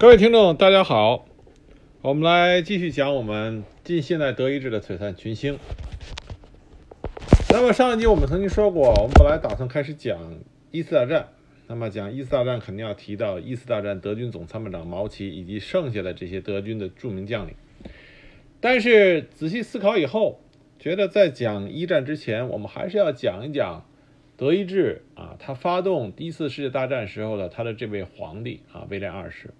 各位听众，大家好，我们来继续讲我们近现代德意志的璀璨群星。那么上一集我们曾经说过，我们本来打算开始讲一次大战。那么讲一次大战，肯定要提到一次大战德军总参谋长毛奇以及剩下的这些德军的著名将领。但是仔细思考以后，觉得在讲一战之前，我们还是要讲一讲德意志啊，他发动第一次世界大战时候的他的这位皇帝啊，威廉二世。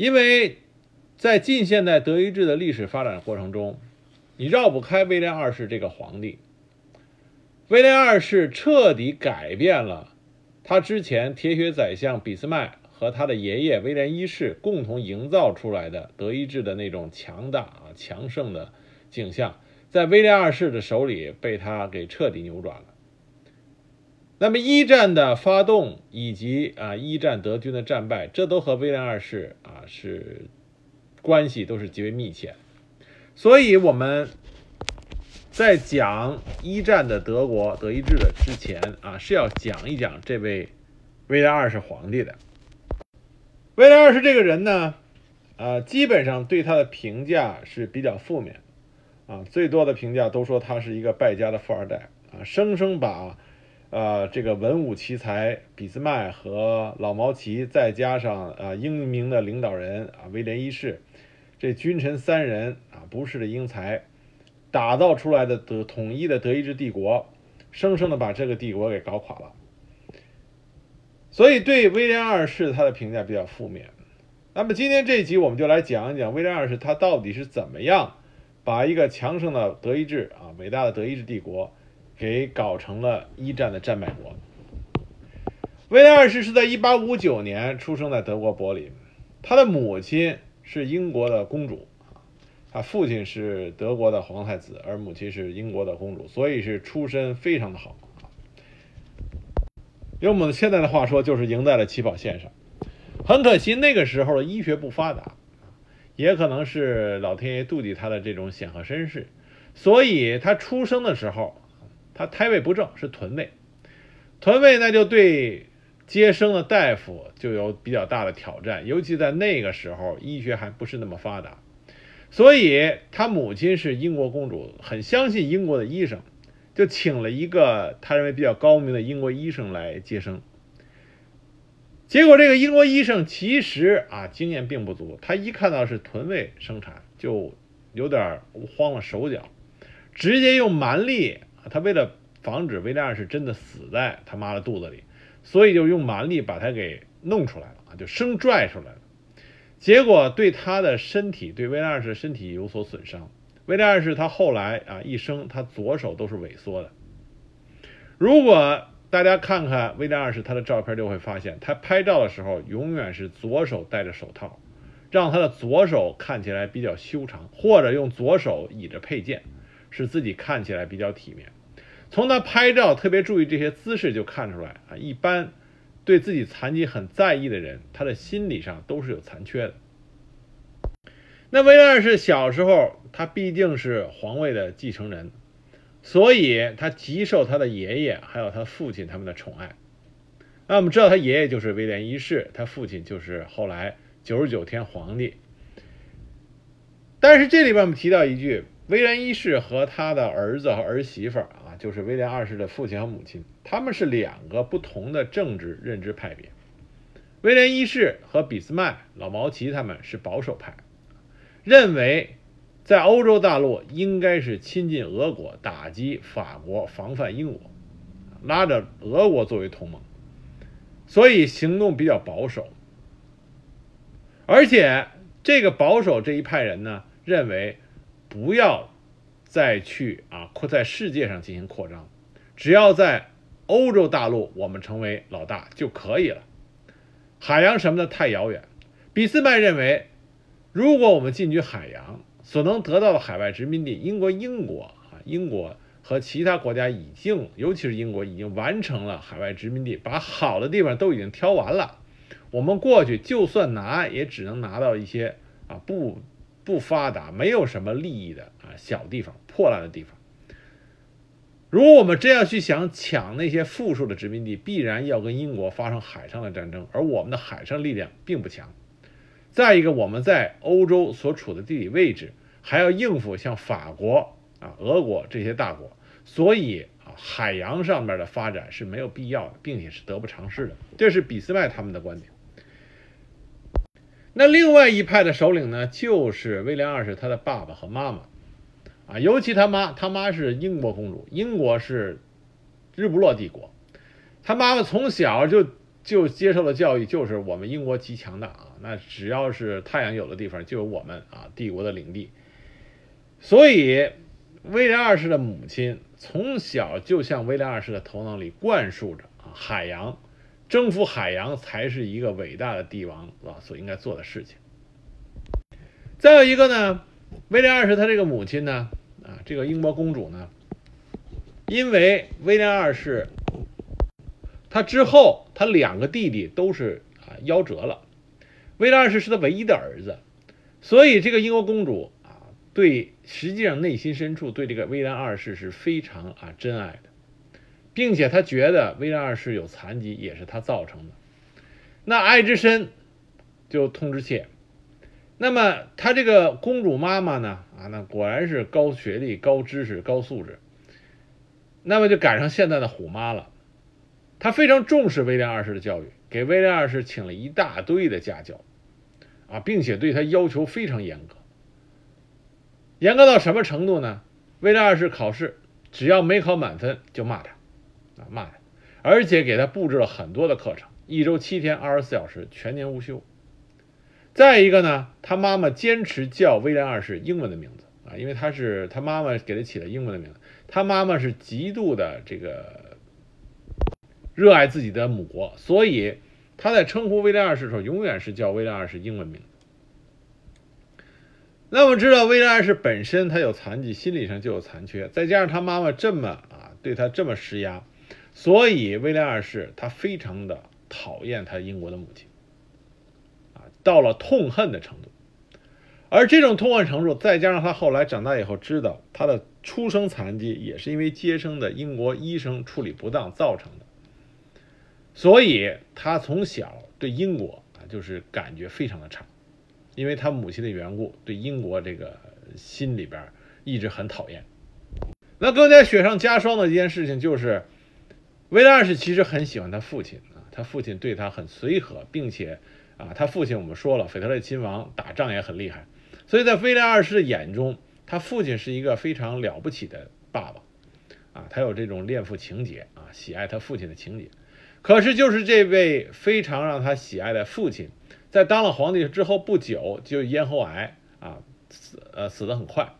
因为在近现代德意志的历史发展过程中，你绕不开威廉二世这个皇帝。威廉二世彻底改变了他之前铁血宰相俾斯麦和他的爷爷威廉一世共同营造出来的德意志的那种强大啊强盛的景象，在威廉二世的手里被他给彻底扭转了。那么一战的发动以及啊一战德军的战败，这都和威廉二世啊是关系都是极为密切，所以我们。在讲一战的德国德意志的之前啊，是要讲一讲这位威廉二世皇帝的。威廉二世这个人呢，啊，基本上对他的评价是比较负面啊，最多的评价都说他是一个败家的富二代啊，生生把呃这个文武奇才俾斯麦和老毛奇，再加上啊英明的领导人啊威廉一世，这君臣三人啊不是的英才。打造出来的德统一的德意志帝国，生生的把这个帝国给搞垮了。所以对威廉二世他的评价比较负面。那么今天这一集我们就来讲一讲威廉二世他到底是怎么样把一个强盛的德意志啊伟大的德意志帝国给搞成了一战的战败国。威廉二世是在1859年出生在德国柏林，他的母亲是英国的公主。他父亲是德国的皇太子，而母亲是英国的公主，所以是出身非常的好用我们现在的话说，就是赢在了起跑线上。很可惜，那个时候的医学不发达，也可能是老天爷妒忌他的这种显赫身世，所以他出生的时候，他胎位不正，是臀位。臀位那就对接生的大夫就有比较大的挑战，尤其在那个时候，医学还不是那么发达。所以，他母亲是英国公主，很相信英国的医生，就请了一个他认为比较高明的英国医生来接生。结果，这个英国医生其实啊经验并不足，他一看到是臀位生产，就有点慌了手脚，直接用蛮力，他为了防止威廉二世真的死在他妈的肚子里，所以就用蛮力把他给弄出来了啊，就生拽出来了。结果对他的身体，对威廉二世的身体有所损伤。威廉二世他后来啊一生，他左手都是萎缩的。如果大家看看威廉二世他的照片，就会发现他拍照的时候永远是左手戴着手套，让他的左手看起来比较修长，或者用左手倚着佩剑，使自己看起来比较体面。从他拍照特别注意这些姿势就看出来啊，一般。对自己残疾很在意的人，他的心理上都是有残缺的。那威廉二世小时候，他毕竟是皇位的继承人，所以他极受他的爷爷还有他父亲他们的宠爱。那我们知道，他爷爷就是威廉一世，他父亲就是后来九十九天皇帝。但是这里边我们提到一句，威廉一世和他的儿子和儿媳妇啊。就是威廉二世的父亲和母亲，他们是两个不同的政治认知派别。威廉一世和俾斯麦、老毛奇他们是保守派，认为在欧洲大陆应该是亲近俄国，打击法国，防范英国，拉着俄国作为同盟，所以行动比较保守。而且这个保守这一派人呢，认为不要。再去啊扩在世界上进行扩张，只要在欧洲大陆我们成为老大就可以了。海洋什么的太遥远。俾斯麦认为，如果我们进军海洋，所能得到的海外殖民地，英国英国啊英国和其他国家已经，尤其是英国已经完成了海外殖民地，把好的地方都已经挑完了。我们过去就算拿，也只能拿到一些啊不。不发达，没有什么利益的啊，小地方、破烂的地方。如果我们真要去想抢那些富庶的殖民地，必然要跟英国发生海上的战争，而我们的海上力量并不强。再一个，我们在欧洲所处的地理位置，还要应付像法国啊、俄国这些大国，所以啊，海洋上面的发展是没有必要的，并且是得不偿失的。这是俾斯麦他们的观点。那另外一派的首领呢，就是威廉二世他的爸爸和妈妈。啊，尤其他妈，他妈是英国公主，英国是日不落帝国，他妈妈从小就就接受的教育就是我们英国极强大啊，那只要是太阳有的地方就有我们啊帝国的领地，所以威廉二世的母亲从小就向威廉二世的头脑里灌输着啊海洋征服海洋才是一个伟大的帝王啊所应该做的事情。再有一个呢，威廉二世他这个母亲呢。啊，这个英国公主呢，因为威廉二世，他之后他两个弟弟都是啊夭折了，威廉二世是他唯一的儿子，所以这个英国公主啊，对实际上内心深处对这个威廉二世是非常啊珍爱的，并且他觉得威廉二世有残疾也是他造成的，那爱之深就痛之切。那么，他这个公主妈妈呢？啊，那果然是高学历、高知识、高素质。那么就赶上现在的虎妈了。她非常重视威廉二世的教育，给威廉二世请了一大堆的家教，啊，并且对他要求非常严格。严格到什么程度呢？威廉二世考试只要没考满分就骂他，啊骂他，而且给他布置了很多的课程，一周七天，二十四小时，全年无休。再一个呢，他妈妈坚持叫威廉二世英文的名字啊，因为他是他妈妈给他起了英文的名字。他妈妈是极度的这个热爱自己的母国，所以他在称呼威廉二世的时候，永远是叫威廉二世英文名。那么知道，威廉二世本身他有残疾，心理上就有残缺，再加上他妈妈这么啊对他这么施压，所以威廉二世他非常的讨厌他英国的母亲。啊到了痛恨的程度，而这种痛恨程度，再加上他后来长大以后知道他的出生残疾也是因为接生的英国医生处理不当造成的，所以他从小对英国啊就是感觉非常的差，因为他母亲的缘故，对英国这个心里边一直很讨厌。那更加雪上加霜的一件事情就是，威廉二世其实很喜欢他父亲啊，他父亲对他很随和，并且。啊，他父亲我们说了，腓特烈亲王打仗也很厉害，所以在威廉二世的眼中，他父亲是一个非常了不起的爸爸，啊，他有这种恋父情节啊，喜爱他父亲的情节。可是就是这位非常让他喜爱的父亲，在当了皇帝之后不久就咽喉癌啊死呃死得很快，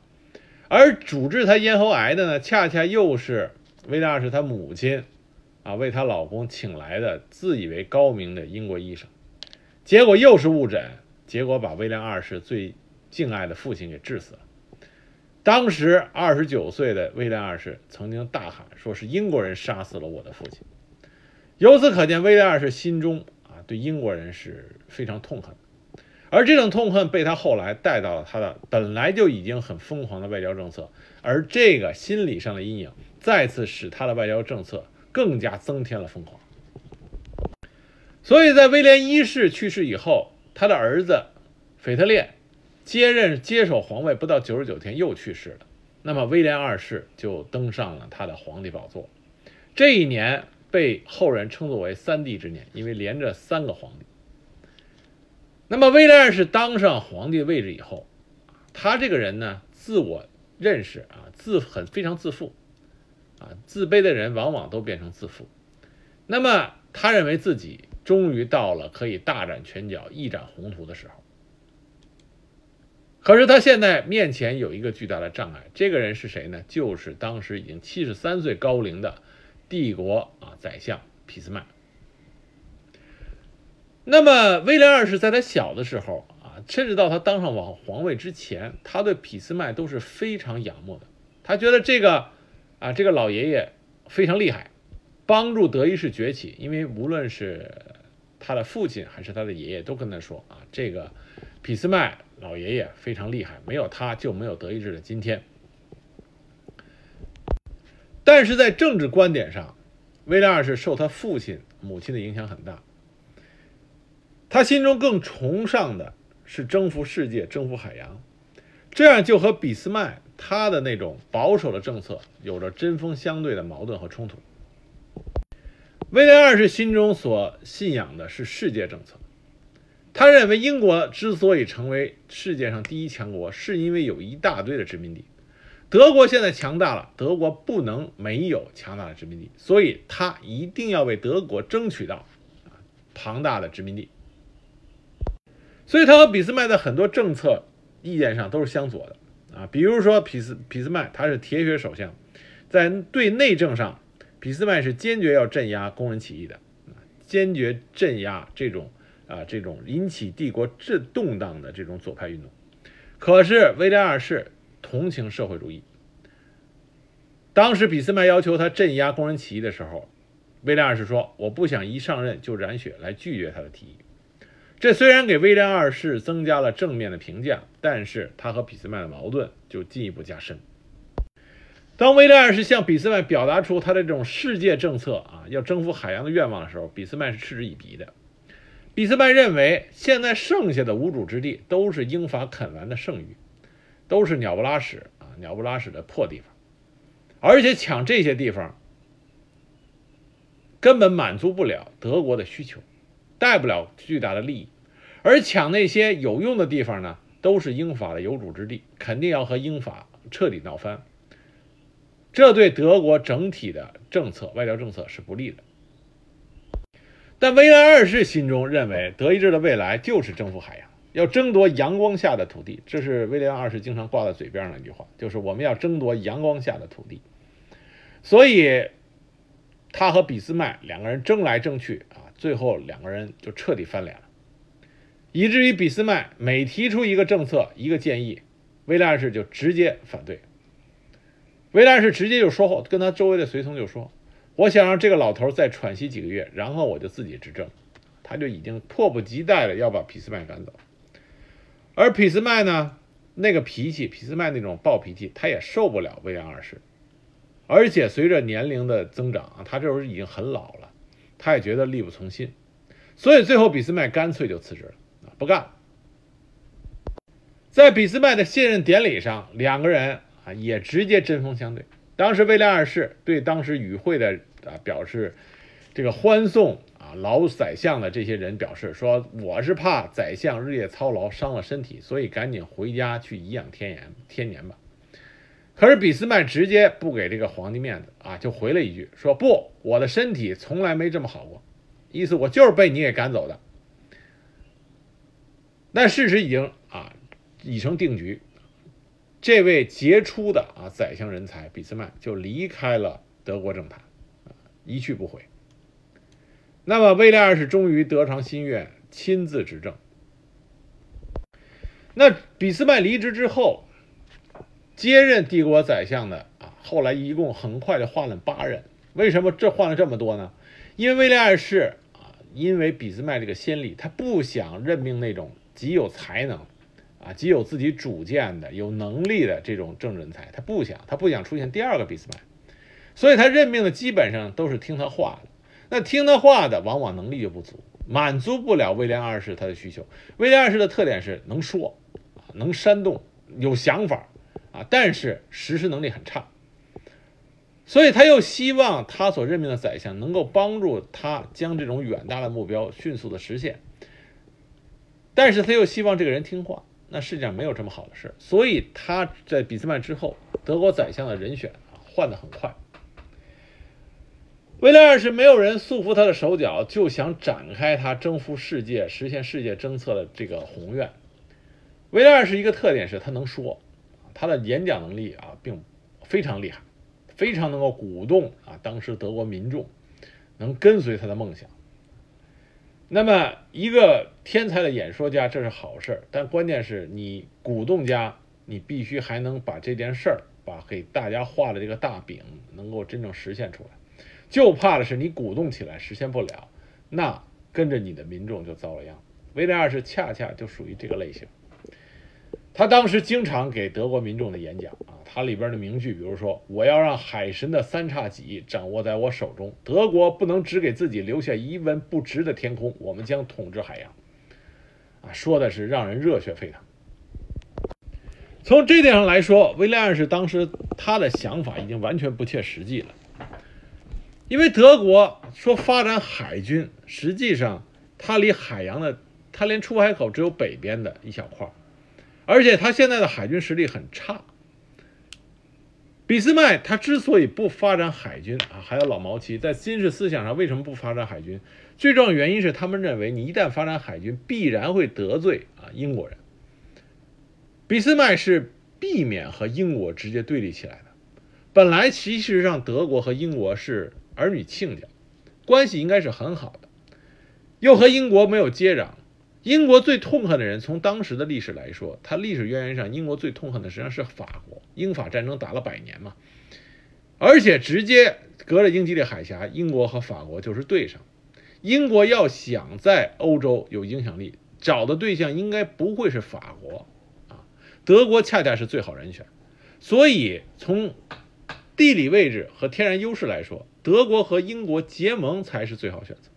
而主治他咽喉癌的呢，恰恰又是威廉二世他母亲啊为她老公请来的自以为高明的英国医生。结果又是误诊，结果把威廉二世最敬爱的父亲给治死了。当时二十九岁的威廉二世曾经大喊，说是英国人杀死了我的父亲。由此可见，威廉二世心中啊对英国人是非常痛恨，而这种痛恨被他后来带到了他的本来就已经很疯狂的外交政策，而这个心理上的阴影再次使他的外交政策更加增添了疯狂。所以在威廉一世去世以后，他的儿子腓特烈接任接手皇位不到九十九天又去世了。那么威廉二世就登上了他的皇帝宝座。这一年被后人称作为“三帝之年”，因为连着三个皇帝。那么威廉二世当上皇帝位置以后，他这个人呢，自我认识啊，自很非常自负啊，自卑的人往往都变成自负。那么他认为自己。终于到了可以大展拳脚、一展宏图的时候。可是他现在面前有一个巨大的障碍，这个人是谁呢？就是当时已经七十三岁高龄的帝国啊宰相俾斯麦。那么威廉二世在他小的时候啊，甚至到他当上王皇位之前，他对俾斯麦都是非常仰慕的。他觉得这个啊这个老爷爷非常厉害。帮助德意志崛起，因为无论是他的父亲还是他的爷爷，都跟他说啊，这个俾斯麦老爷爷非常厉害，没有他就没有德意志的今天。但是在政治观点上，威廉二世受他父亲、母亲的影响很大。他心中更崇尚的是征服世界、征服海洋，这样就和俾斯麦他的那种保守的政策有着针锋相对的矛盾和冲突。威廉二世心中所信仰的是世界政策，他认为英国之所以成为世界上第一强国，是因为有一大堆的殖民地。德国现在强大了，德国不能没有强大的殖民地，所以他一定要为德国争取到庞大的殖民地。所以，他和俾斯麦的很多政策意见上都是相左的啊。比如说，俾斯俾斯麦他是铁血首相，在对内政上，俾斯麦是坚决要镇压工人起义的，坚决镇压这种啊这种引起帝国震动荡的这种左派运动。可是，威廉二世同情社会主义。当时，俾斯麦要求他镇压工人起义的时候，威廉二世说：“我不想一上任就染血，来拒绝他的提议。”这虽然给威廉二世增加了正面的评价，但是他和俾斯麦的矛盾就进一步加深。当威廉二世向俾斯麦表达出他的这种世界政策啊，要征服海洋的愿望的时候，俾斯麦是嗤之以鼻的。俾斯麦认为，现在剩下的无主之地都是英法啃完的剩余，都是鸟不拉屎啊，鸟不拉屎的破地方，而且抢这些地方根本满足不了德国的需求。带不了巨大的利益，而抢那些有用的地方呢，都是英法的有主之地，肯定要和英法彻底闹翻。这对德国整体的政策、外交政策是不利的。但威廉二世心中认为，德意志的未来就是征服海洋，要争夺阳光下的土地。这是威廉二世经常挂在嘴边上的一句话，就是我们要争夺阳光下的土地。所以，他和俾斯麦两个人争来争去。最后两个人就彻底翻脸了，以至于俾斯麦每提出一个政策、一个建议，威廉二世就直接反对。威廉二世直接就说后，跟他周围的随从就说：“我想让这个老头再喘息几个月，然后我就自己执政。”他就已经迫不及待的要把俾斯麦赶走。而俾斯麦呢，那个脾气，俾斯麦那种暴脾气，他也受不了威廉二世。而且随着年龄的增长，他这时候已经很老了。他也觉得力不从心，所以最后俾斯麦干脆就辞职了啊，不干了。在俾斯麦的卸任典礼上，两个人啊也直接针锋相对。当时威廉二世对当时与会的啊表示这个欢送啊老宰相的这些人表示说：“我是怕宰相日夜操劳伤了身体，所以赶紧回家去颐养天年天年吧。”可是俾斯麦直接不给这个皇帝面子啊，就回了一句说：“不，我的身体从来没这么好过，意思我就是被你给赶走的。”但事实已经啊已成定局，这位杰出的啊宰相人才俾斯麦就离开了德国政坛，一去不回。那么威廉二世终于得偿心愿，亲自执政。那俾斯麦离职之后。接任帝国宰相的啊，后来一共很快就换了八任。为什么这换了这么多呢？因为威廉二世啊，因为俾斯麦这个先例，他不想任命那种极有才能啊、极有自己主见的、有能力的这种政治人才，他不想，他不想出现第二个俾斯麦，所以他任命的基本上都是听他话的。那听他话的，往往能力就不足，满足不了威廉二世他的需求。威廉二世的特点是能说，能煽动，有想法。啊，但是实施能力很差，所以他又希望他所任命的宰相能够帮助他将这种远大的目标迅速的实现，但是他又希望这个人听话，那世界上没有这么好的事，所以他在俾斯麦之后，德国宰相的人选换得很快。威廉二世没有人束缚他的手脚，就想展开他征服世界、实现世界政策的这个宏愿。威廉二世一个特点是他能说。他的演讲能力啊，并非常厉害，非常能够鼓动啊当时德国民众能跟随他的梦想。那么，一个天才的演说家，这是好事儿但关键是你鼓动家，你必须还能把这件事儿，把给大家画的这个大饼，能够真正实现出来。就怕的是你鼓动起来实现不了，那跟着你的民众就遭了殃。威廉二世恰恰就属于这个类型。他当时经常给德国民众的演讲啊，他里边的名句，比如说“我要让海神的三叉戟掌握在我手中”，德国不能只给自己留下一文不值的天空，我们将统治海洋。啊，说的是让人热血沸腾。从这点上来说，威廉二世当时他的想法已经完全不切实际了，因为德国说发展海军，实际上它离海洋的，它连出海口只有北边的一小块，而且他现在的海军实力很差。俾斯麦他之所以不发展海军啊，还有老毛奇在军事思想上为什么不发展海军？最重要原因是他们认为你一旦发展海军，必然会得罪啊英国人。俾斯麦是避免和英国直接对立起来的。本来其实上德国和英国是儿女亲家，关系应该是很好的，又和英国没有接壤。英国最痛恨的人，从当时的历史来说，他历史渊源上，英国最痛恨的实际上是法国。英法战争打了百年嘛，而且直接隔着英吉利海峡，英国和法国就是对上。英国要想在欧洲有影响力，找的对象应该不会是法国啊，德国恰恰是最好人选。所以从地理位置和天然优势来说，德国和英国结盟才是最好选择。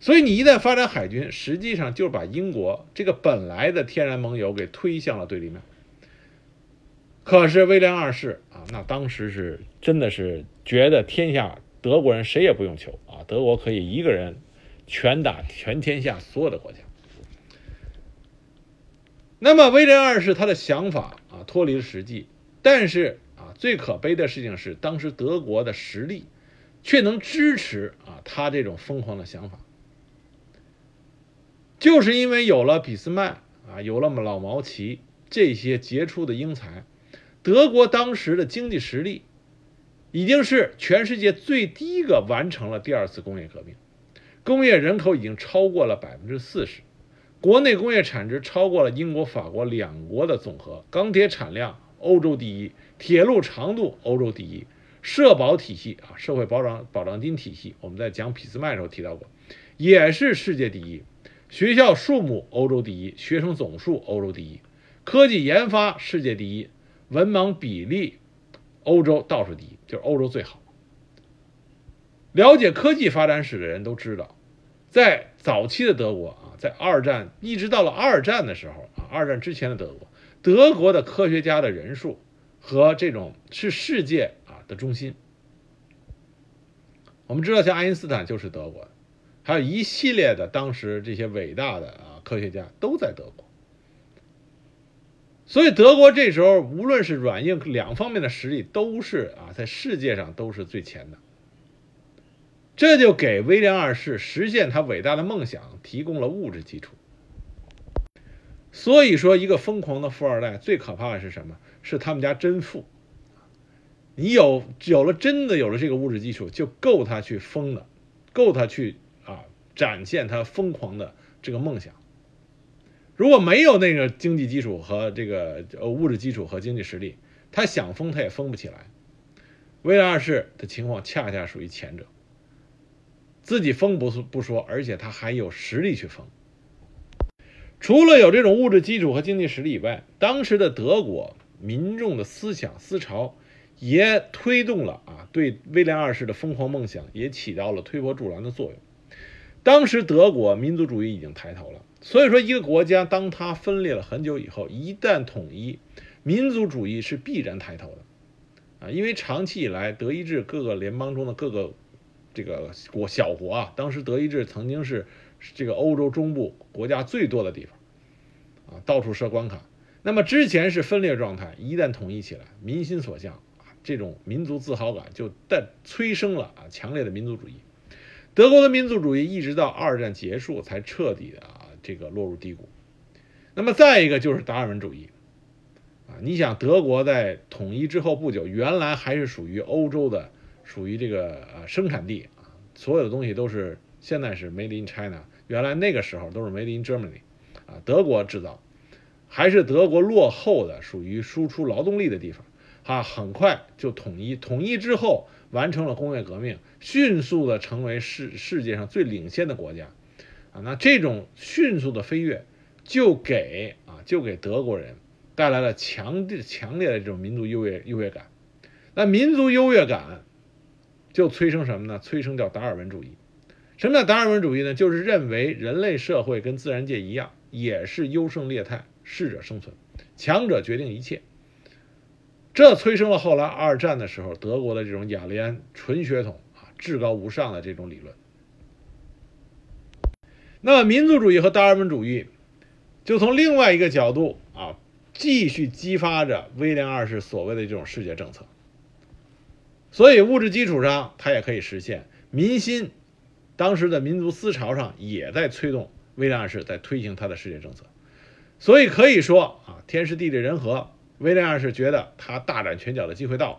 所以你一旦发展海军，实际上就是把英国这个本来的天然盟友给推向了对立面。可是威廉二世啊，那当时是真的是觉得天下德国人谁也不用求啊，德国可以一个人全打全天下所有的国家。那么威廉二世他的想法啊脱离了实际，但是啊最可悲的事情是，当时德国的实力却能支持啊他这种疯狂的想法。就是因为有了俾斯麦啊，有了老毛奇这些杰出的英才，德国当时的经济实力已经是全世界最低一个完成了第二次工业革命，工业人口已经超过了百分之四十，国内工业产值超过了英国、法国两国的总和，钢铁产量欧洲第一，铁路长度欧洲第一，社保体系啊，社会保障保障金体系，我们在讲俾斯麦的时候提到过，也是世界第一。学校数目欧洲第一，学生总数欧洲第一，科技研发世界第一，文盲比例欧洲倒数第一，就是欧洲最好。了解科技发展史的人都知道，在早期的德国啊，在二战一直到了二战的时候啊，二战之前的德国，德国的科学家的人数和这种是世界啊的中心。我们知道，像爱因斯坦就是德国。还有一系列的当时这些伟大的啊科学家都在德国，所以德国这时候无论是软硬两方面的实力都是啊在世界上都是最前的，这就给威廉二世实现他伟大的梦想提供了物质基础。所以说，一个疯狂的富二代最可怕的是什么？是他们家真富，你有有了真的有了这个物质基础，就够他去疯了，够他去。展现他疯狂的这个梦想。如果没有那个经济基础和这个呃物质基础和经济实力，他想疯他也疯不起来。威廉二世的情况恰恰属于前者，自己疯不是不说，而且他还有实力去疯。除了有这种物质基础和经济实力以外，当时的德国民众的思想思潮也推动了啊，对威廉二世的疯狂梦想也起到了推波助澜的作用。当时德国民族主义已经抬头了，所以说一个国家当它分裂了很久以后，一旦统一，民族主义是必然抬头的，啊，因为长期以来德意志各个联邦中的各个这个国小国啊，当时德意志曾经是这个欧洲中部国家最多的地方，啊，到处设关卡。那么之前是分裂状态，一旦统一起来，民心所向啊，这种民族自豪感就带催生了啊强烈的民族主义。德国的民族主义一直到二战结束才彻底的啊这个落入低谷。那么再一个就是达尔文主义，啊，你想德国在统一之后不久，原来还是属于欧洲的，属于这个呃生产地啊，所有的东西都是现在是 made in China，原来那个时候都是 made in Germany，啊，德国制造，还是德国落后的，属于输出劳动力的地方，啊，很快就统一，统一之后。完成了工业革命，迅速的成为世世界上最领先的国家，啊，那这种迅速的飞跃，就给啊，就给德国人带来了强烈强烈的这种民族优越优越感。那民族优越感就催生什么呢？催生叫达尔文主义。什么叫达尔文主义呢？就是认为人类社会跟自然界一样，也是优胜劣汰，适者生存，强者决定一切。这催生了后来二战的时候德国的这种雅利安纯血统啊，至高无上的这种理论。那么民族主义和达尔文主义，就从另外一个角度啊，继续激发着威廉二世所谓的这种世界政策。所以物质基础上，它也可以实现民心。当时的民族思潮上也在推动威廉二世在推行他的世界政策。所以可以说啊，天时地利人和，威廉二世觉得他大展拳脚的机会到了。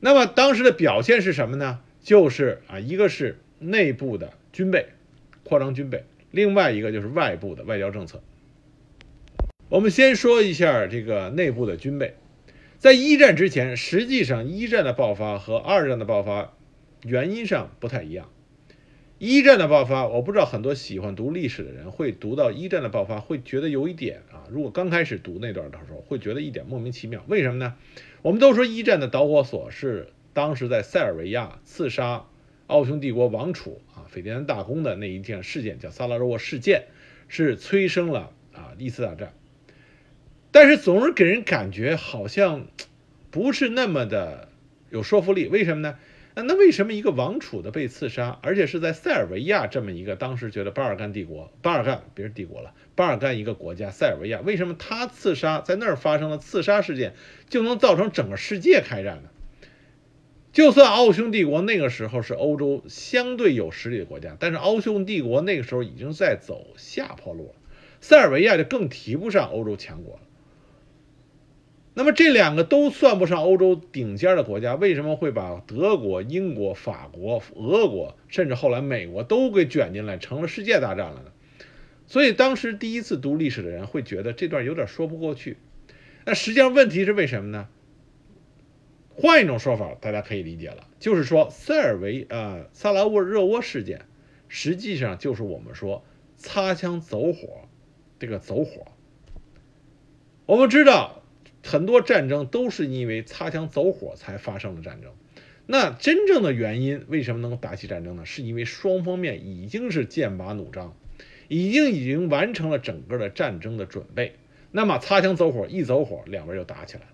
那么当时的表现是什么呢？就是啊，一个是内部的军备。扩张军备，另外一个就是外部的外交政策。我们先说一下这个内部的军备，在一战之前，实际上一战的爆发和二战的爆发原因上不太一样。一战的爆发，我不知道很多喜欢读历史的人会读到一战的爆发，会觉得有一点啊，如果刚开始读那段的时候，会觉得一点莫名其妙。为什么呢？我们都说一战的导火索是当时在塞尔维亚刺杀。奥匈帝国王储啊，斐迪南大公的那一件事件叫萨拉热窝事件，是催生了啊一次大战。但是总是给人感觉好像不是那么的有说服力。为什么呢？那那为什么一个王储的被刺杀，而且是在塞尔维亚这么一个当时觉得巴尔干帝国，巴尔干别是帝国了，巴尔干一个国家塞尔维亚，为什么他刺杀在那儿发生了刺杀事件，就能造成整个世界开战呢？就算奥匈帝国那个时候是欧洲相对有实力的国家，但是奥匈帝国那个时候已经在走下坡路了，塞尔维亚就更提不上欧洲强国了。那么这两个都算不上欧洲顶尖的国家，为什么会把德国、英国、法国、俄国，甚至后来美国都给卷进来，成了世界大战了呢？所以当时第一次读历史的人会觉得这段有点说不过去。那实际上问题是为什么呢？换一种说法，大家可以理解了，就是说塞尔维呃萨拉沃热窝事件，实际上就是我们说擦枪走火，这个走火。我们知道很多战争都是因为擦枪走火才发生的战争，那真正的原因为什么能够打起战争呢？是因为双方面已经是剑拔弩张，已经已经完成了整个的战争的准备，那么擦枪走火一走火，两边就打起来了。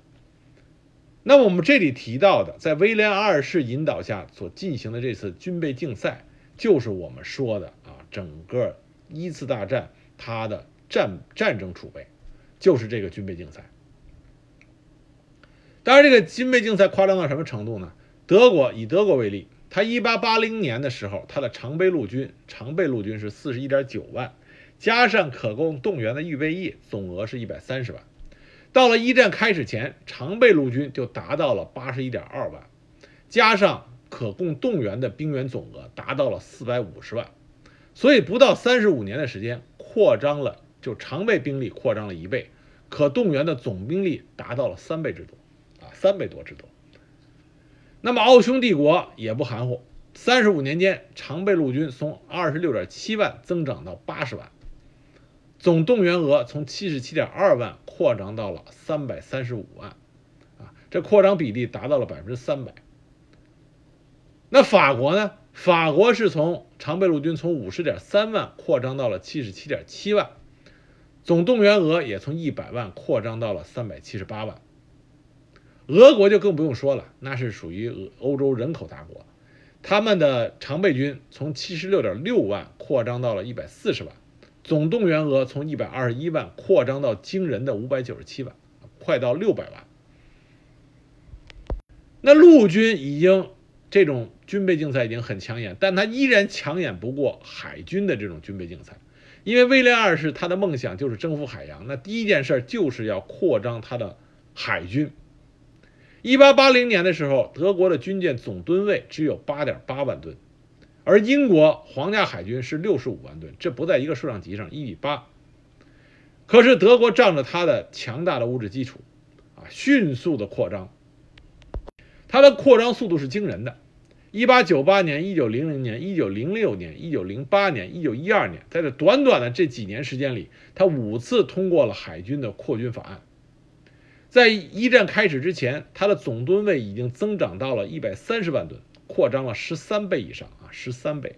那么我们这里提到的，在威廉二世引导下所进行的这次军备竞赛，就是我们说的啊，整个一次大战它的战战争储备，就是这个军备竞赛。当然，这个军备竞赛夸张到什么程度呢？德国以德国为例，它一八八零年的时候，它的常备陆军常备陆军是四十一点九万，加上可供动员的预备役，总额是一百三十万。到了一战开始前，常备陆军就达到了八十一点二万，加上可供动员的兵员总额达到了四百五十万，所以不到三十五年的时间，扩张了就常备兵力扩张了一倍，可动员的总兵力达到了三倍之多，三倍多之多。那么奥匈帝国也不含糊，三十五年间，常备陆军从二十六点七万增长到八十万。总动员额从七十七点二万扩张到了三百三十五万，啊，这扩张比例达到了百分之三百。那法国呢？法国是从常备陆军从五十点三万扩张到了七十七点七万，总动员额也从一百万扩张到了三百七十八万。俄国就更不用说了，那是属于欧欧洲人口大国，他们的常备军从七十六点六万扩张到了一百四十万。总动员额从一百二十一万扩张到惊人的五百九十七万，快到六百万。那陆军已经这种军备竞赛已经很抢眼，但他依然抢眼不过海军的这种军备竞赛，因为威廉二世他的梦想就是征服海洋，那第一件事就是要扩张他的海军。一八八零年的时候，德国的军舰总吨位只有八点八万吨。而英国皇家海军是六十五万吨，这不在一个数量级上，一比八。可是德国仗着它的强大的物质基础，啊，迅速的扩张，它的扩张速度是惊人的。一八九八年、一九零零年、一九零六年、一九零八年、一九一二年，在这短短的这几年时间里，它五次通过了海军的扩军法案，在一战开始之前，它的总吨位已经增长到了一百三十万吨，扩张了十三倍以上啊，十三倍。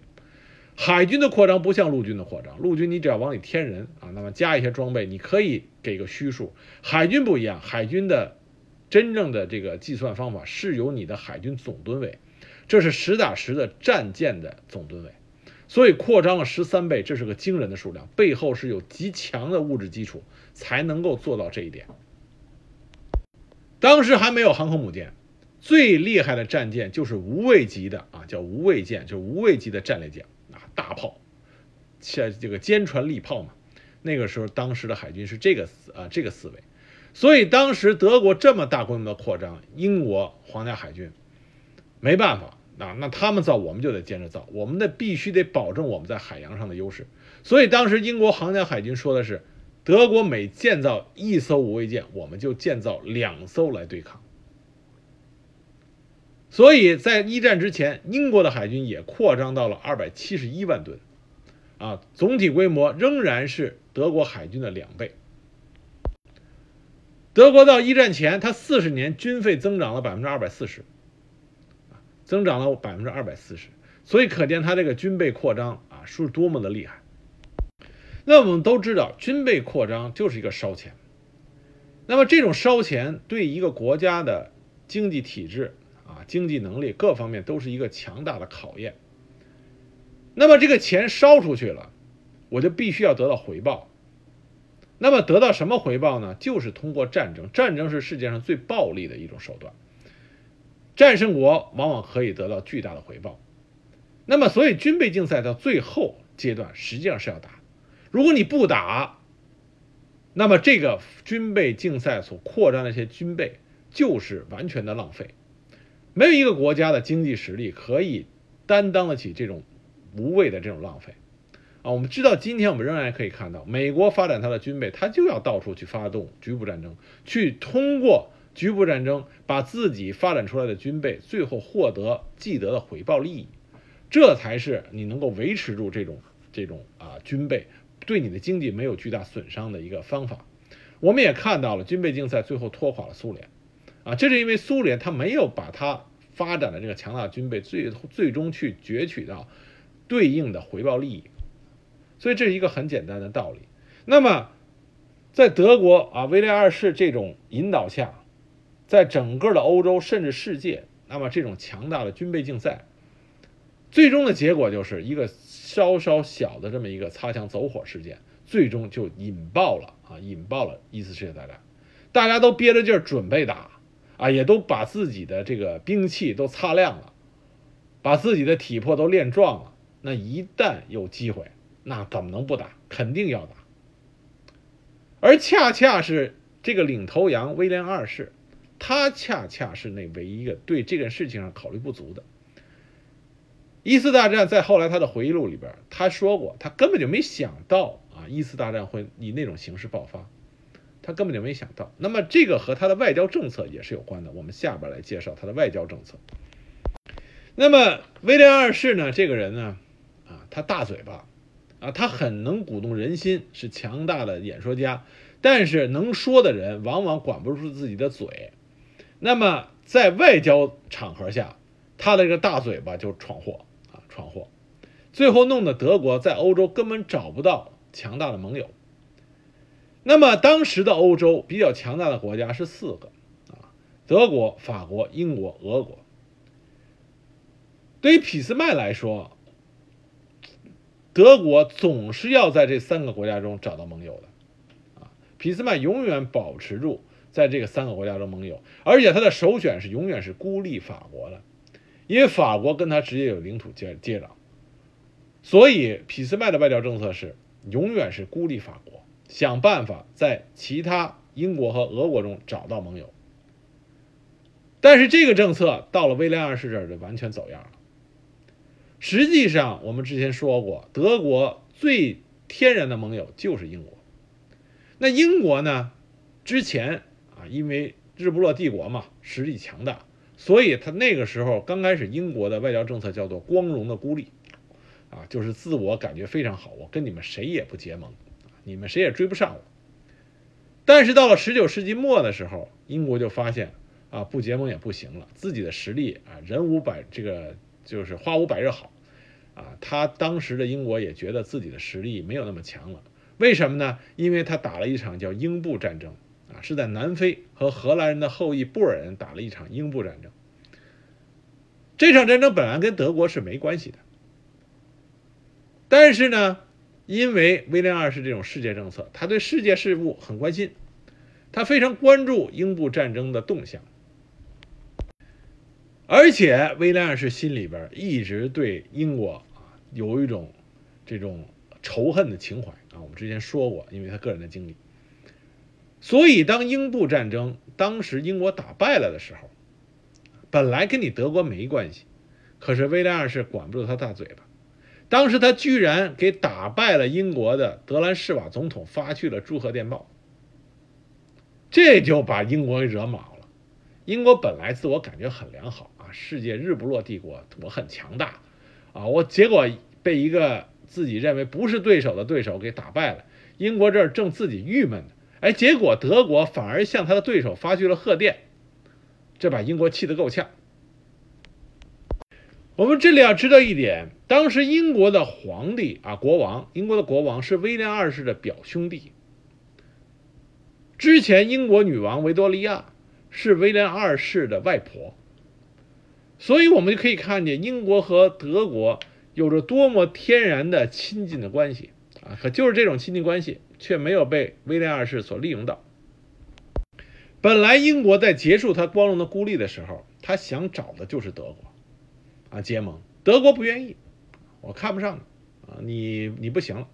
海军的扩张不像陆军的扩张，陆军你只要往里添人啊，那么加一些装备，你可以给个虚数。海军不一样，海军的真正的这个计算方法是由你的海军总吨位，这是实打实的战舰的总吨位，所以扩张了十三倍，这是个惊人的数量，背后是有极强的物质基础才能够做到这一点。当时还没有航空母舰，最厉害的战舰就是无畏级的啊，叫无畏舰，就是无畏级的战列舰啊。大炮，像这个坚船利炮嘛，那个时候当时的海军是这个思啊这个思维，所以当时德国这么大规模的扩张，英国皇家海军没办法啊，那他们造我们就得接着造，我们的必须得保证我们在海洋上的优势，所以当时英国皇家海军说的是，德国每建造一艘无畏舰，我们就建造两艘来对抗。所以在一战之前，英国的海军也扩张到了二百七十一万吨，啊，总体规模仍然是德国海军的两倍。德国到一战前，它四十年军费增长了百分之二百四十，增长了百分之二百四十，所以可见它这个军备扩张啊是多么的厉害。那我们都知道，军备扩张就是一个烧钱，那么这种烧钱对一个国家的经济体制。啊，经济能力各方面都是一个强大的考验。那么这个钱烧出去了，我就必须要得到回报。那么得到什么回报呢？就是通过战争，战争是世界上最暴力的一种手段。战胜国往往可以得到巨大的回报。那么，所以军备竞赛到最后阶段实际上是要打。如果你不打，那么这个军备竞赛所扩张的一些军备就是完全的浪费。没有一个国家的经济实力可以担当得起这种无谓的这种浪费啊！我们知道，今天我们仍然可以看到，美国发展它的军备，它就要到处去发动局部战争，去通过局部战争把自己发展出来的军备，最后获得既得的回报利益，这才是你能够维持住这种这种啊军备对你的经济没有巨大损伤的一个方法。我们也看到了，军备竞赛最后拖垮了苏联。啊，这是因为苏联它没有把它发展的这个强大军备最最终去攫取到对应的回报利益，所以这是一个很简单的道理。那么，在德国啊，威廉二世这种引导下，在整个的欧洲甚至世界，那么这种强大的军备竞赛，最终的结果就是一个稍稍小的这么一个擦枪走火事件，最终就引爆了啊，引爆了一次世界大战，大家都憋着劲儿准备打。啊，也都把自己的这个兵器都擦亮了，把自己的体魄都练壮了。那一旦有机会，那怎么能不打？肯定要打。而恰恰是这个领头羊威廉二世，他恰恰是那唯一一个对这件事情上考虑不足的。一次大战在后来他的回忆录里边，他说过，他根本就没想到啊，一次大战会以那种形式爆发。他根本就没想到，那么这个和他的外交政策也是有关的。我们下边来介绍他的外交政策。那么威廉二世呢，这个人呢，啊，他大嘴巴，啊，他很能鼓动人心，是强大的演说家。但是能说的人往往管不住自己的嘴。那么在外交场合下，他的这个大嘴巴就闯祸，闯祸，最后弄得德国在欧洲根本找不到强大的盟友。那么当时的欧洲比较强大的国家是四个，啊，德国、法国、英国、俄国。对于俾斯麦来说，德国总是要在这三个国家中找到盟友的，啊，俾斯麦永远保持住在这个三个国家中盟友，而且他的首选是永远是孤立法国的，因为法国跟他直接有领土接接壤，所以俾斯麦的外交政策是永远是孤立法国。想办法在其他英国和俄国中找到盟友，但是这个政策到了威廉二世这儿就完全走样了。实际上，我们之前说过，德国最天然的盟友就是英国。那英国呢？之前啊，因为日不落帝国嘛，实力强大，所以他那个时候刚开始，英国的外交政策叫做“光荣的孤立”，啊，就是自我感觉非常好，我跟你们谁也不结盟。你们谁也追不上我。但是到了十九世纪末的时候，英国就发现啊，不结盟也不行了，自己的实力啊，人无百这个就是花无百日好啊。他当时的英国也觉得自己的实力没有那么强了。为什么呢？因为他打了一场叫英布战争啊，是在南非和荷兰人的后裔布尔人打了一场英布战争。这场战争本来跟德国是没关系的，但是呢。因为威廉二世这种世界政策，他对世界事务很关心，他非常关注英布战争的动向，而且威廉二世心里边一直对英国啊有一种这种仇恨的情怀啊。我们之前说过，因为他个人的经历，所以当英布战争当时英国打败了的时候，本来跟你德国没关系，可是威廉二世管不住他大嘴巴。当时他居然给打败了英国的德兰士瓦总统发去了祝贺电报，这就把英国给惹毛了。英国本来自我感觉很良好啊，世界日不落帝国，我很强大啊，我结果被一个自己认为不是对手的对手给打败了。英国这儿正自己郁闷呢，哎，结果德国反而向他的对手发去了贺电，这把英国气得够呛。我们这里要知道一点，当时英国的皇帝啊，国王，英国的国王是威廉二世的表兄弟。之前英国女王维多利亚是威廉二世的外婆，所以我们就可以看见英国和德国有着多么天然的亲近的关系啊！可就是这种亲近关系，却没有被威廉二世所利用到。本来英国在结束他光荣的孤立的时候，他想找的就是德国。啊，结盟，德国不愿意，我看不上你，啊，你你不行了，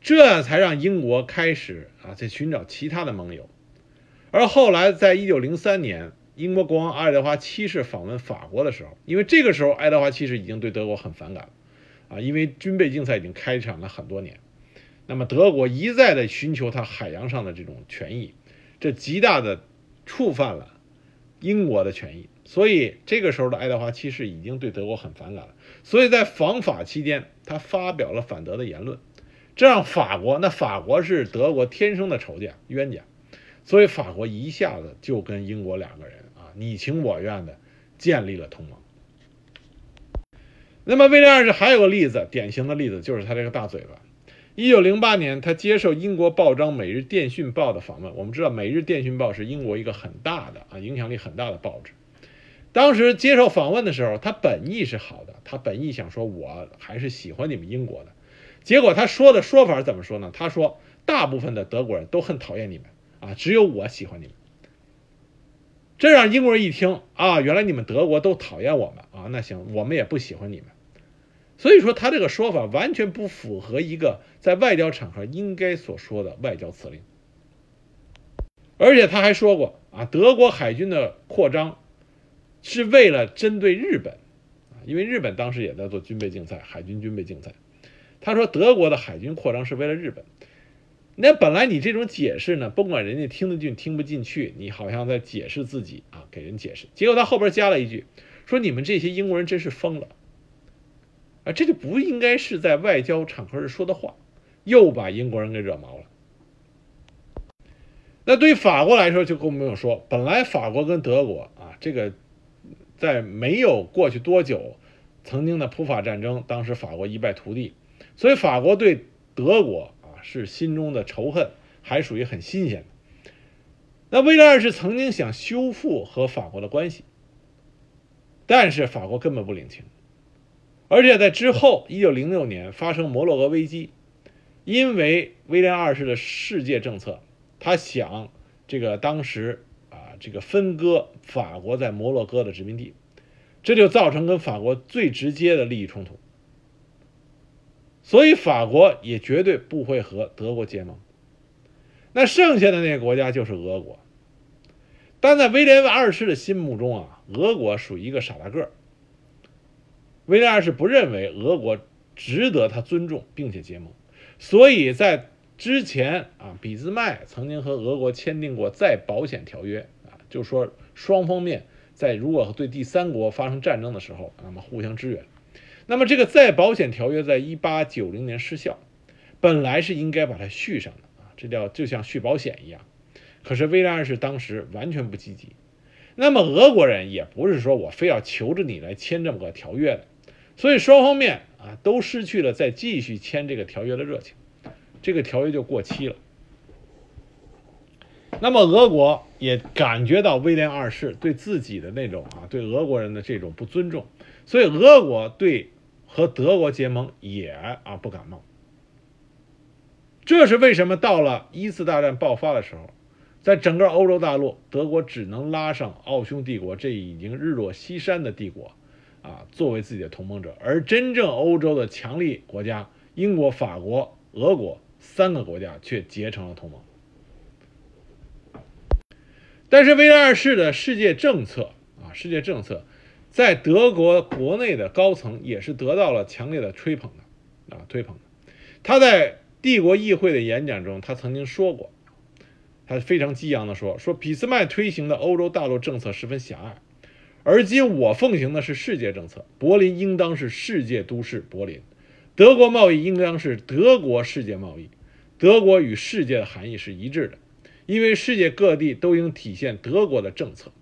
这才让英国开始啊在寻找其他的盟友，而后来在一九零三年，英国国王爱德华七世访问法国的时候，因为这个时候爱德华七世已经对德国很反感了，啊，因为军备竞赛已经开展了很多年，那么德国一再的寻求他海洋上的这种权益，这极大的触犯了英国的权益。所以这个时候的爱德华七世已经对德国很反感了，所以在访法期间，他发表了反德的言论，这让法国那法国是德国天生的仇家冤家，所以法国一下子就跟英国两个人啊你情我愿的建立了同盟。那么威廉二世还有个例子，典型的例子就是他这个大嘴巴。一九零八年，他接受英国报章《每日电讯报》的访问。我们知道，《每日电讯报》是英国一个很大的啊影响力很大的报纸。当时接受访问的时候，他本意是好的，他本意想说我还是喜欢你们英国的。结果他说的说法怎么说呢？他说大部分的德国人都很讨厌你们啊，只有我喜欢你们。这让英国人一听啊，原来你们德国都讨厌我们啊，那行，我们也不喜欢你们。所以说他这个说法完全不符合一个在外交场合应该所说的外交辞令。而且他还说过啊，德国海军的扩张。是为了针对日本，啊，因为日本当时也在做军备竞赛，海军军备竞赛。他说德国的海军扩张是为了日本。那本来你这种解释呢，不管人家听得进听不进去，你好像在解释自己啊，给人解释。结果他后边加了一句，说你们这些英国人真是疯了，啊，这就不应该是在外交场合说的话，又把英国人给惹毛了。那对于法国来说就更不用说，本来法国跟德国啊，这个。在没有过去多久，曾经的普法战争，当时法国一败涂地，所以法国对德国啊是心中的仇恨，还属于很新鲜的。那威廉二世曾经想修复和法国的关系，但是法国根本不领情，而且在之后，一九零六年发生摩洛哥危机，因为威廉二世的世界政策，他想这个当时啊。这个分割法国在摩洛哥的殖民地，这就造成跟法国最直接的利益冲突，所以法国也绝对不会和德国结盟。那剩下的那个国家就是俄国，但在威廉二世的心目中啊，俄国属于一个傻大个。威廉二世不认为俄国值得他尊重并且结盟，所以在之前啊，俾兹麦曾经和俄国签订过再保险条约啊。就是说，双方面在如果对第三国发生战争的时候，那么互相支援。那么这个再保险条约在一八九零年失效，本来是应该把它续上的啊，这叫就像续保险一样。可是威廉二世当时完全不积极。那么俄国人也不是说我非要求着你来签这么个条约的，所以双方面啊都失去了再继续签这个条约的热情，这个条约就过期了。那么俄国也感觉到威廉二世对自己的那种啊对俄国人的这种不尊重，所以俄国对和德国结盟也啊不感冒。这是为什么到了一次大战爆发的时候，在整个欧洲大陆，德国只能拉上奥匈帝国这已经日落西山的帝国，啊作为自己的同盟者，而真正欧洲的强力国家英国、法国、俄国三个国家却结成了同盟。但是威廉二世的世界政策啊，世界政策，在德国国内的高层也是得到了强烈的吹捧的啊，吹捧的。他在帝国议会的演讲中，他曾经说过，他非常激昂地说：“说俾斯麦推行的欧洲大陆政策十分狭隘，而今我奉行的是世界政策。柏林应当是世界都市，柏林；德国贸易应当是德国世界贸易，德国与世界的含义是一致的。”因为世界各地都应体现德国的政策。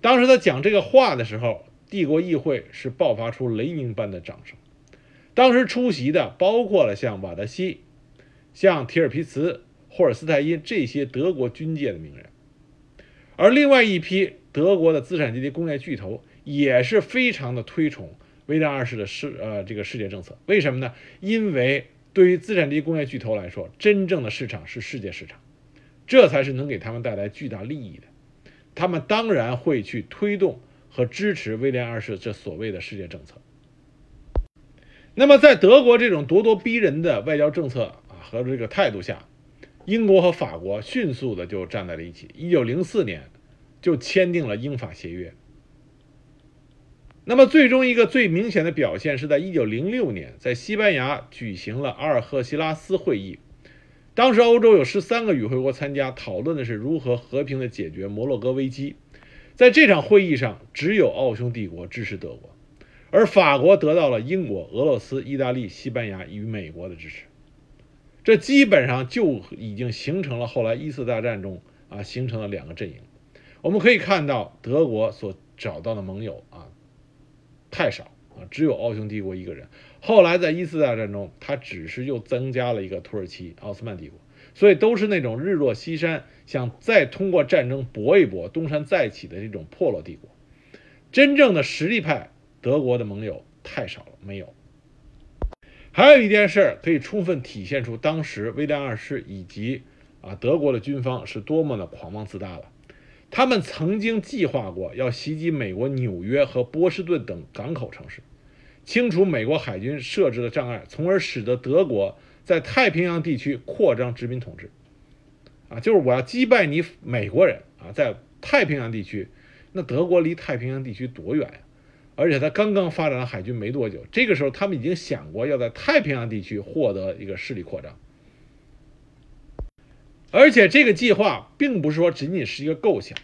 当时他讲这个话的时候，帝国议会是爆发出雷鸣般的掌声。当时出席的包括了像瓦德西、像提尔皮茨、霍尔斯泰因这些德国军界的名人，而另外一批德国的资产阶级工业巨头也是非常的推崇威廉二世的世呃这个世界政策。为什么呢？因为对于资产阶级工业巨头来说，真正的市场是世界市场。这才是能给他们带来巨大利益的，他们当然会去推动和支持威廉二世这所谓的世界政策。那么，在德国这种咄咄逼人的外交政策啊和这个态度下，英国和法国迅速的就站在了一起。一九零四年，就签订了英法协约。那么，最终一个最明显的表现是在一九零六年，在西班牙举行了阿尔赫西拉斯会议。当时欧洲有十三个与会国参加，讨论的是如何和平的解决摩洛哥危机。在这场会议上，只有奥匈帝国支持德国，而法国得到了英国、俄罗斯、意大利、西班牙与美国的支持。这基本上就已经形成了后来一次大战中啊形成了两个阵营。我们可以看到，德国所找到的盟友啊太少啊，只有奥匈帝国一个人。后来在一次大战中，他只是又增加了一个土耳其奥斯曼帝国，所以都是那种日落西山，想再通过战争搏一搏，东山再起的这种破落帝国。真正的实力派，德国的盟友太少了，没有。还有一件事可以充分体现出当时威廉二世以及啊德国的军方是多么的狂妄自大了。他们曾经计划过要袭击美国纽约和波士顿等港口城市。清除美国海军设置的障碍，从而使得德国在太平洋地区扩张殖民统治。啊，就是我要击败你美国人啊，在太平洋地区，那德国离太平洋地区多远呀？而且他刚刚发展了海军没多久，这个时候他们已经想过要在太平洋地区获得一个势力扩张。而且这个计划并不是说仅仅是一个构想，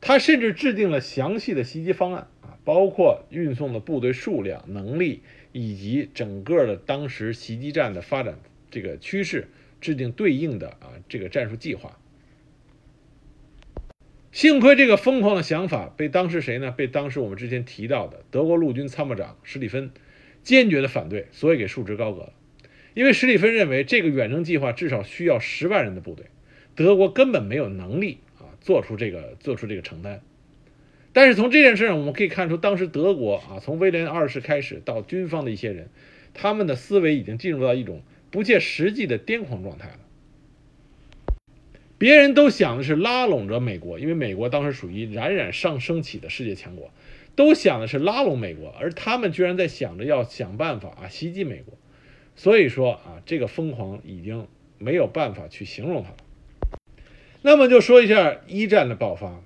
他甚至制定了详细的袭击方案啊。包括运送的部队数量、能力以及整个的当时袭击战的发展这个趋势，制定对应的啊这个战术计划。幸亏这个疯狂的想法被当时谁呢？被当时我们之前提到的德国陆军参谋长史蒂芬坚决的反对，所以给束之高阁了。因为史蒂芬认为这个远征计划至少需要十万人的部队，德国根本没有能力啊做出这个做出这个承担。但是从这件事上，我们可以看出，当时德国啊，从威廉二世开始到军方的一些人，他们的思维已经进入到一种不切实际的癫狂状态了。别人都想的是拉拢着美国，因为美国当时属于冉冉上升起的世界强国，都想的是拉拢美国，而他们居然在想着要想办法啊袭击美国。所以说啊，这个疯狂已经没有办法去形容它了。那么就说一下一战的爆发。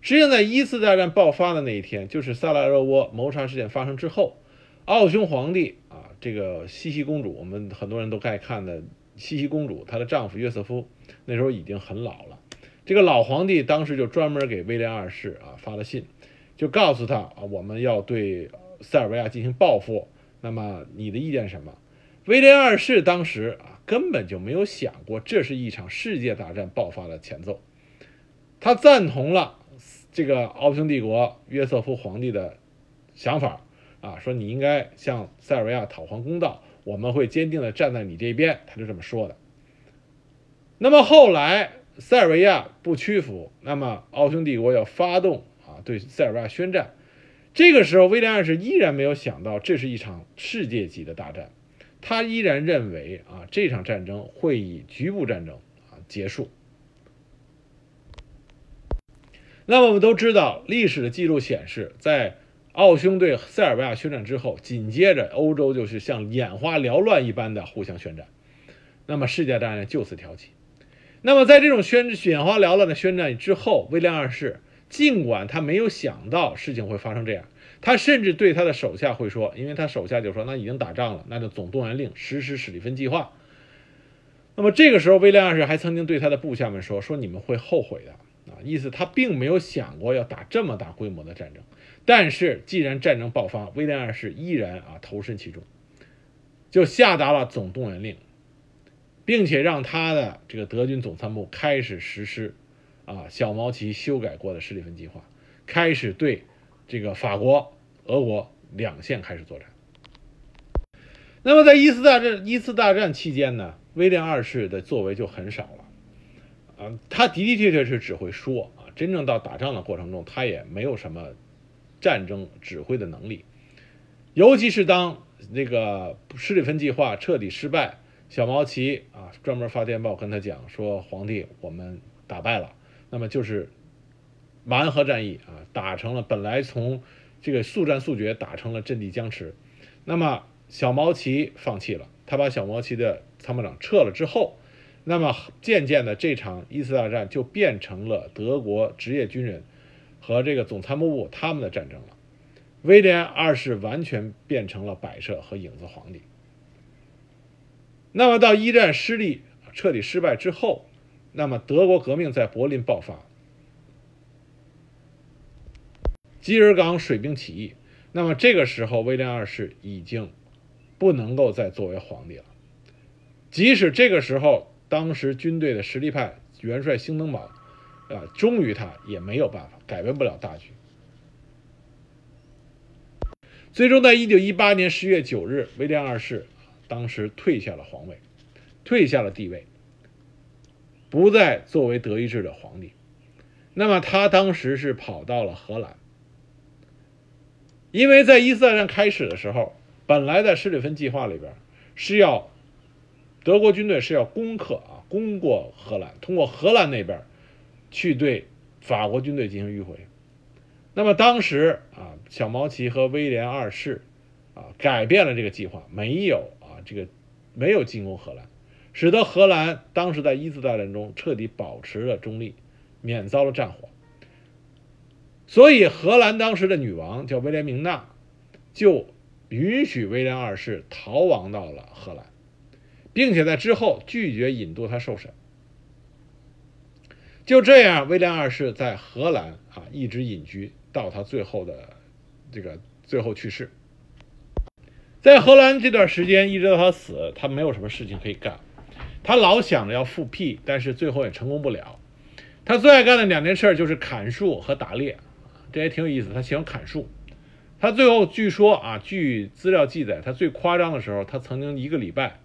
实际上，在一次大战爆发的那一天，就是萨拉热窝谋杀事件发生之后，奥匈皇帝啊，这个西西公主，我们很多人都爱看的西西公主，她的丈夫约瑟夫那时候已经很老了。这个老皇帝当时就专门给威廉二世啊发了信，就告诉他啊，我们要对塞尔维亚进行报复。那么你的意见什么？威廉二世当时啊根本就没有想过这是一场世界大战爆发的前奏。他赞同了这个奥匈帝国约瑟夫皇帝的想法啊，说你应该向塞尔维亚讨还公道，我们会坚定的站在你这边。他就这么说的。那么后来塞尔维亚不屈服，那么奥匈帝国要发动啊对塞尔维亚宣战。这个时候，威廉二世依然没有想到这是一场世界级的大战，他依然认为啊这场战争会以局部战争啊结束。那么我们都知道，历史的记录显示，在奥匈对塞尔维亚宣战之后，紧接着欧洲就是像眼花缭乱一般的互相宣战，那么世界大战就此挑起。那么在这种宣眼花缭乱的宣战之后，威廉二世。尽管他没有想到事情会发生这样，他甚至对他的手下会说，因为他手下就说，那已经打仗了，那就总动员令，实施史蒂芬计划。那么这个时候，威廉二世还曾经对他的部下们说，说你们会后悔的啊，意思他并没有想过要打这么大规模的战争。但是既然战争爆发，威廉二世依然啊投身其中，就下达了总动员令，并且让他的这个德军总参谋开始实施。啊，小毛奇修改过的史蒂芬计划，开始对这个法国、俄国两线开始作战。那么在一次大战一次大战期间呢，威廉二世的作为就很少了。啊，他的的确确是只会说啊，真正到打仗的过程中，他也没有什么战争指挥的能力。尤其是当那个施里芬计划彻底失败，小毛奇啊专门发电报跟他讲说：“皇帝，我们打败了。”那么就是马恩河战役啊，打成了本来从这个速战速决打成了阵地僵持。那么小毛奇放弃了，他把小毛奇的参谋长撤了之后，那么渐渐的这场一次大战就变成了德国职业军人和这个总参谋部他们的战争了。威廉二世完全变成了摆设和影子皇帝。那么到一战失利彻底失败之后。那么，德国革命在柏林爆发，基尔港水兵起义。那么，这个时候，威廉二世已经不能够再作为皇帝了。即使这个时候，当时军队的实力派元帅兴登堡啊忠于他，也没有办法改变不了大局。最终，在一九一八年十月九日，威廉二世当时退下了皇位，退下了帝位。不再作为德意志的皇帝，那么他当时是跑到了荷兰，因为在一次大战开始的时候，本来在施里芬计划里边是要德国军队是要攻克啊，攻过荷兰，通过荷兰那边去对法国军队进行迂回。那么当时啊，小毛奇和威廉二世啊改变了这个计划，没有啊这个没有进攻荷兰。使得荷兰当时在一次大战中彻底保持了中立，免遭了战火。所以，荷兰当时的女王叫威廉明娜，就允许威廉二世逃亡到了荷兰，并且在之后拒绝引渡他受审。就这样，威廉二世在荷兰啊一直隐居到他最后的这个最后去世。在荷兰这段时间，一直到他死，他没有什么事情可以干。他老想着要复辟，但是最后也成功不了。他最爱干的两件事就是砍树和打猎，这也挺有意思。他喜欢砍树。他最后据说啊，据资料记载，他最夸张的时候，他曾经一个礼拜，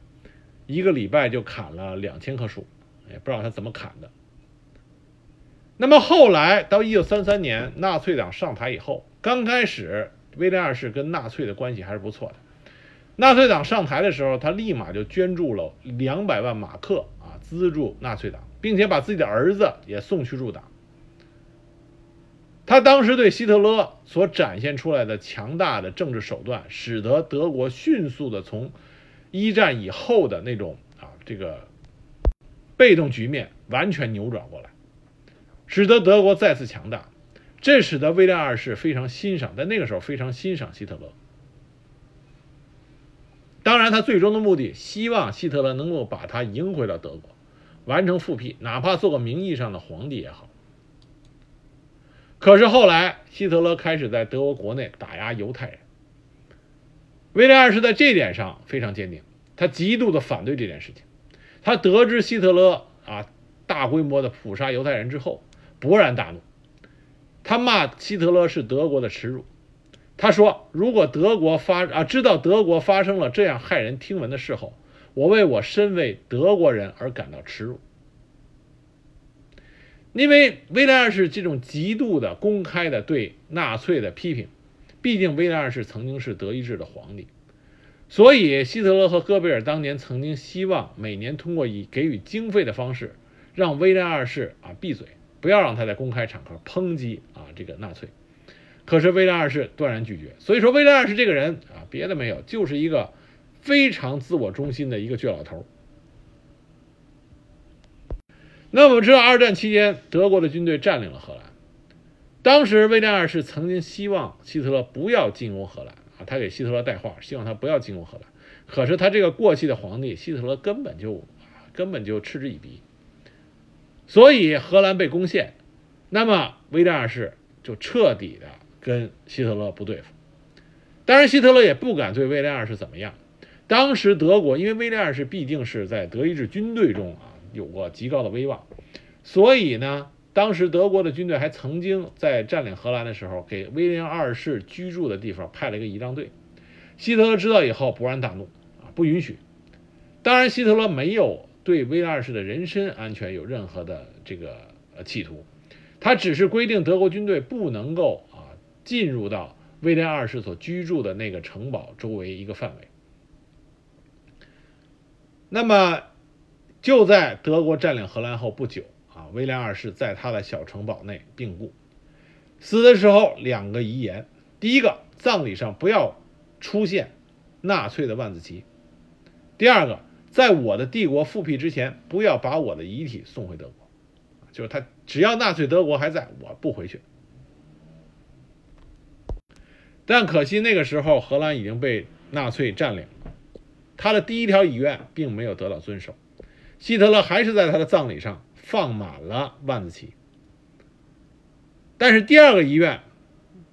一个礼拜就砍了两千棵树，也不知道他怎么砍的。那么后来到一九三三年，纳粹党上台以后，刚开始威廉二世跟纳粹的关系还是不错的。纳粹党上台的时候，他立马就捐助了两百万马克啊，资助纳粹党，并且把自己的儿子也送去入党。他当时对希特勒所展现出来的强大的政治手段，使得德国迅速的从一战以后的那种啊这个被动局面完全扭转过来，使得德国再次强大。这使得威廉二世非常欣赏，在那个时候非常欣赏希特勒。当然，他最终的目的，希望希特勒能够把他迎回到德国，完成复辟，哪怕做个名义上的皇帝也好。可是后来，希特勒开始在德国国内打压犹太人。威廉二世在这点上非常坚定，他极度的反对这件事情。他得知希特勒啊大规模的捕杀犹太人之后，勃然大怒，他骂希特勒是德国的耻辱。他说：“如果德国发啊知道德国发生了这样骇人听闻的事后，我为我身为德国人而感到耻辱。”因为威廉二世这种极度的公开的对纳粹的批评，毕竟威廉二世曾经是德意志的皇帝，所以希特勒和戈贝尔当年曾经希望每年通过以给予经费的方式，让威廉二世啊闭嘴，不要让他在公开场合抨击啊这个纳粹。可是威廉二世断然拒绝。所以说威廉二世这个人啊，别的没有，就是一个非常自我中心的一个倔老头。那我们知道，二战期间德国的军队占领了荷兰。当时威廉二世曾经希望希特勒不要进攻荷兰啊，他给希特勒带话，希望他不要进攻荷兰。可是他这个过气的皇帝希特勒根本就根本就嗤之以鼻。所以荷兰被攻陷，那么威廉二世就彻底的跟希特勒不对付。当然，希特勒也不敢对威廉二世怎么样。当时德国因为威廉二世毕竟是在德意志军队中啊。有过极高的威望，所以呢，当时德国的军队还曾经在占领荷兰的时候，给威廉二世居住的地方派了一个仪仗队。希特勒知道以后勃然大怒，啊，不允许。当然，希特勒没有对威廉二世的人身安全有任何的这个呃企图，他只是规定德国军队不能够啊进入到威廉二世所居住的那个城堡周围一个范围。那么。就在德国占领荷兰后不久啊，威廉二世在他的小城堡内病故，死的时候两个遗言：第一个，葬礼上不要出现纳粹的万字旗；第二个，在我的帝国复辟之前，不要把我的遗体送回德国。就是他只要纳粹德国还在，我不回去。但可惜那个时候荷兰已经被纳粹占领，他的第一条遗愿并没有得到遵守。希特勒还是在他的葬礼上放满了万字旗，但是第二个遗愿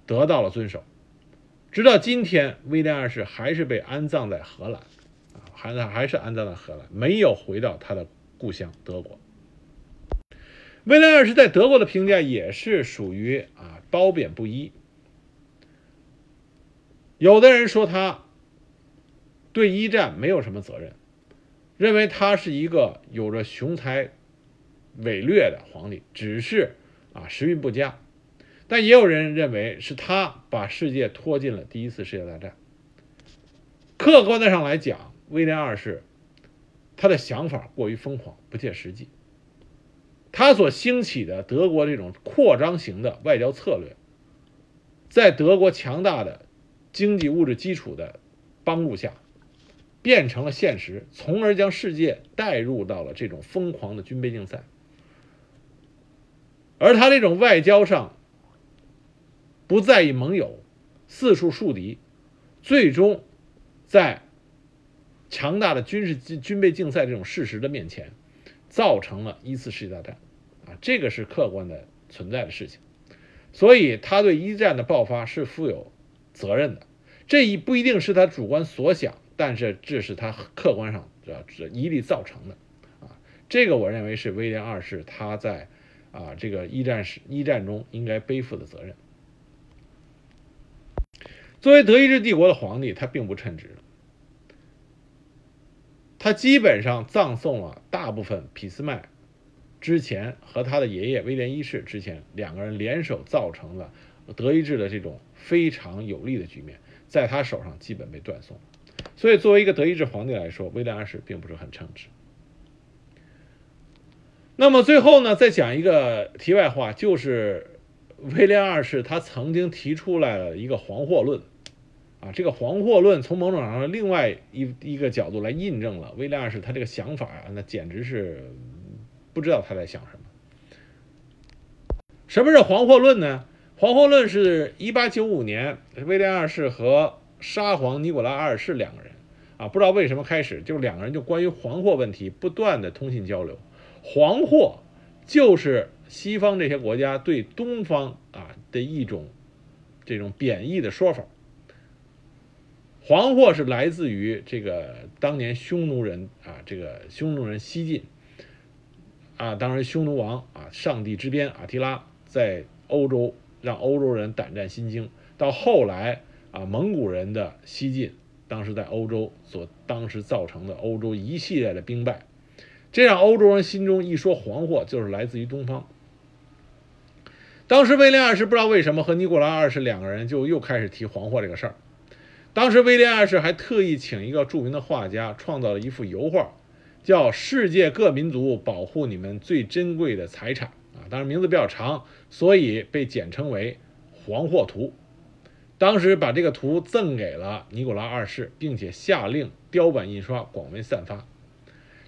得到了遵守，直到今天，威廉二世还是被安葬在荷兰，啊，还是还是安葬在荷兰，没有回到他的故乡德国。威廉二世在德国的评价也是属于啊褒贬不一，有的人说他对一战没有什么责任。认为他是一个有着雄才伟略的皇帝，只是啊时运不佳。但也有人认为是他把世界拖进了第一次世界大战。客观的上来讲，威廉二世他的想法过于疯狂，不切实际。他所兴起的德国这种扩张型的外交策略，在德国强大的经济物质基础的帮助下。变成了现实，从而将世界带入到了这种疯狂的军备竞赛。而他这种外交上不在意盟友，四处树敌，最终在强大的军事军备竞赛这种事实的面前，造成了一次世界大战。啊，这个是客观的存在的事情。所以他对一战的爆发是负有责任的。这一不一定是他主观所想。但是这是他客观上这这一力造成的，啊，这个我认为是威廉二世他在啊这个一战时一战中应该背负的责任。作为德意志帝国的皇帝，他并不称职，他基本上葬送了大部分俾斯麦之前和他的爷爷威廉一世之前两个人联手造成了德意志的这种非常有利的局面，在他手上基本被断送。所以，作为一个德意志皇帝来说，威廉二世并不是很称职。那么最后呢，再讲一个题外话，就是威廉二世他曾经提出来了一个“黄祸论”，啊，这个“黄祸论”从某种上另外一一个角度来印证了威廉二世他这个想法啊，那简直是不知道他在想什么。什么是“黄祸论”呢？“黄祸论”是一八九五年威廉二世和沙皇尼古拉二世两个人啊，不知道为什么开始就两个人就关于黄祸问题不断的通信交流。黄祸就是西方这些国家对东方啊的一种这种贬义的说法。黄祸是来自于这个当年匈奴人啊，这个匈奴人西晋啊，当然匈奴王啊，上帝之鞭阿提拉在欧洲让欧洲人胆战心惊，到后来啊，蒙古人的西进，当时在欧洲所当时造成的欧洲一系列的兵败，这让欧洲人心中一说黄祸就是来自于东方。当时威廉二世不知道为什么和尼古拉二世两个人就又开始提黄祸这个事儿。当时威廉二世还特意请一个著名的画家创造了一幅油画，叫《世界各民族保护你们最珍贵的财产》啊，当然名字比较长，所以被简称为《黄祸图》。当时把这个图赠给了尼古拉二世，并且下令雕版印刷，广为散发。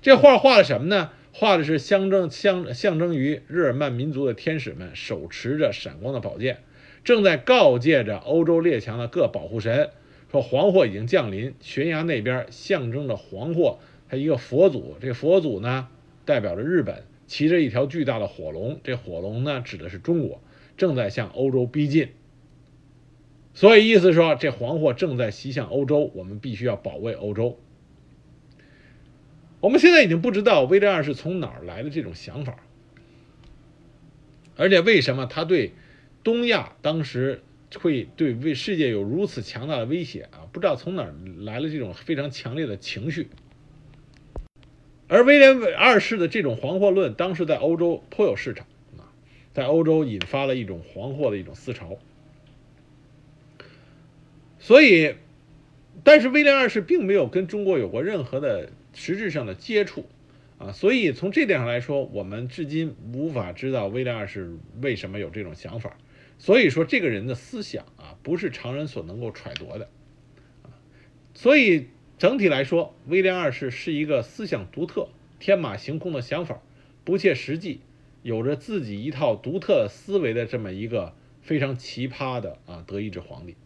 这画画的什么呢？画的是象征象象征于日耳曼民族的天使们手持着闪光的宝剑，正在告诫着欧洲列强的各保护神。说黄祸已经降临，悬崖那边象征着黄祸，它一个佛祖，这佛祖呢代表着日本，骑着一条巨大的火龙，这火龙呢指的是中国，正在向欧洲逼近。所以意思说，这黄祸正在袭向欧洲，我们必须要保卫欧洲。我们现在已经不知道威廉二世从哪儿来的这种想法，而且为什么他对东亚当时。会对为世界有如此强大的威胁啊！不知道从哪儿来了这种非常强烈的情绪。而威廉二世的这种黄祸论，当时在欧洲颇有市场啊，在欧洲引发了一种黄祸的一种思潮。所以，但是威廉二世并没有跟中国有过任何的实质上的接触啊，所以从这点上来说，我们至今无法知道威廉二世为什么有这种想法。所以说，这个人的思想啊，不是常人所能够揣度的，所以整体来说，威廉二世是一个思想独特、天马行空的想法，不切实际，有着自己一套独特思维的这么一个非常奇葩的啊德意志皇帝。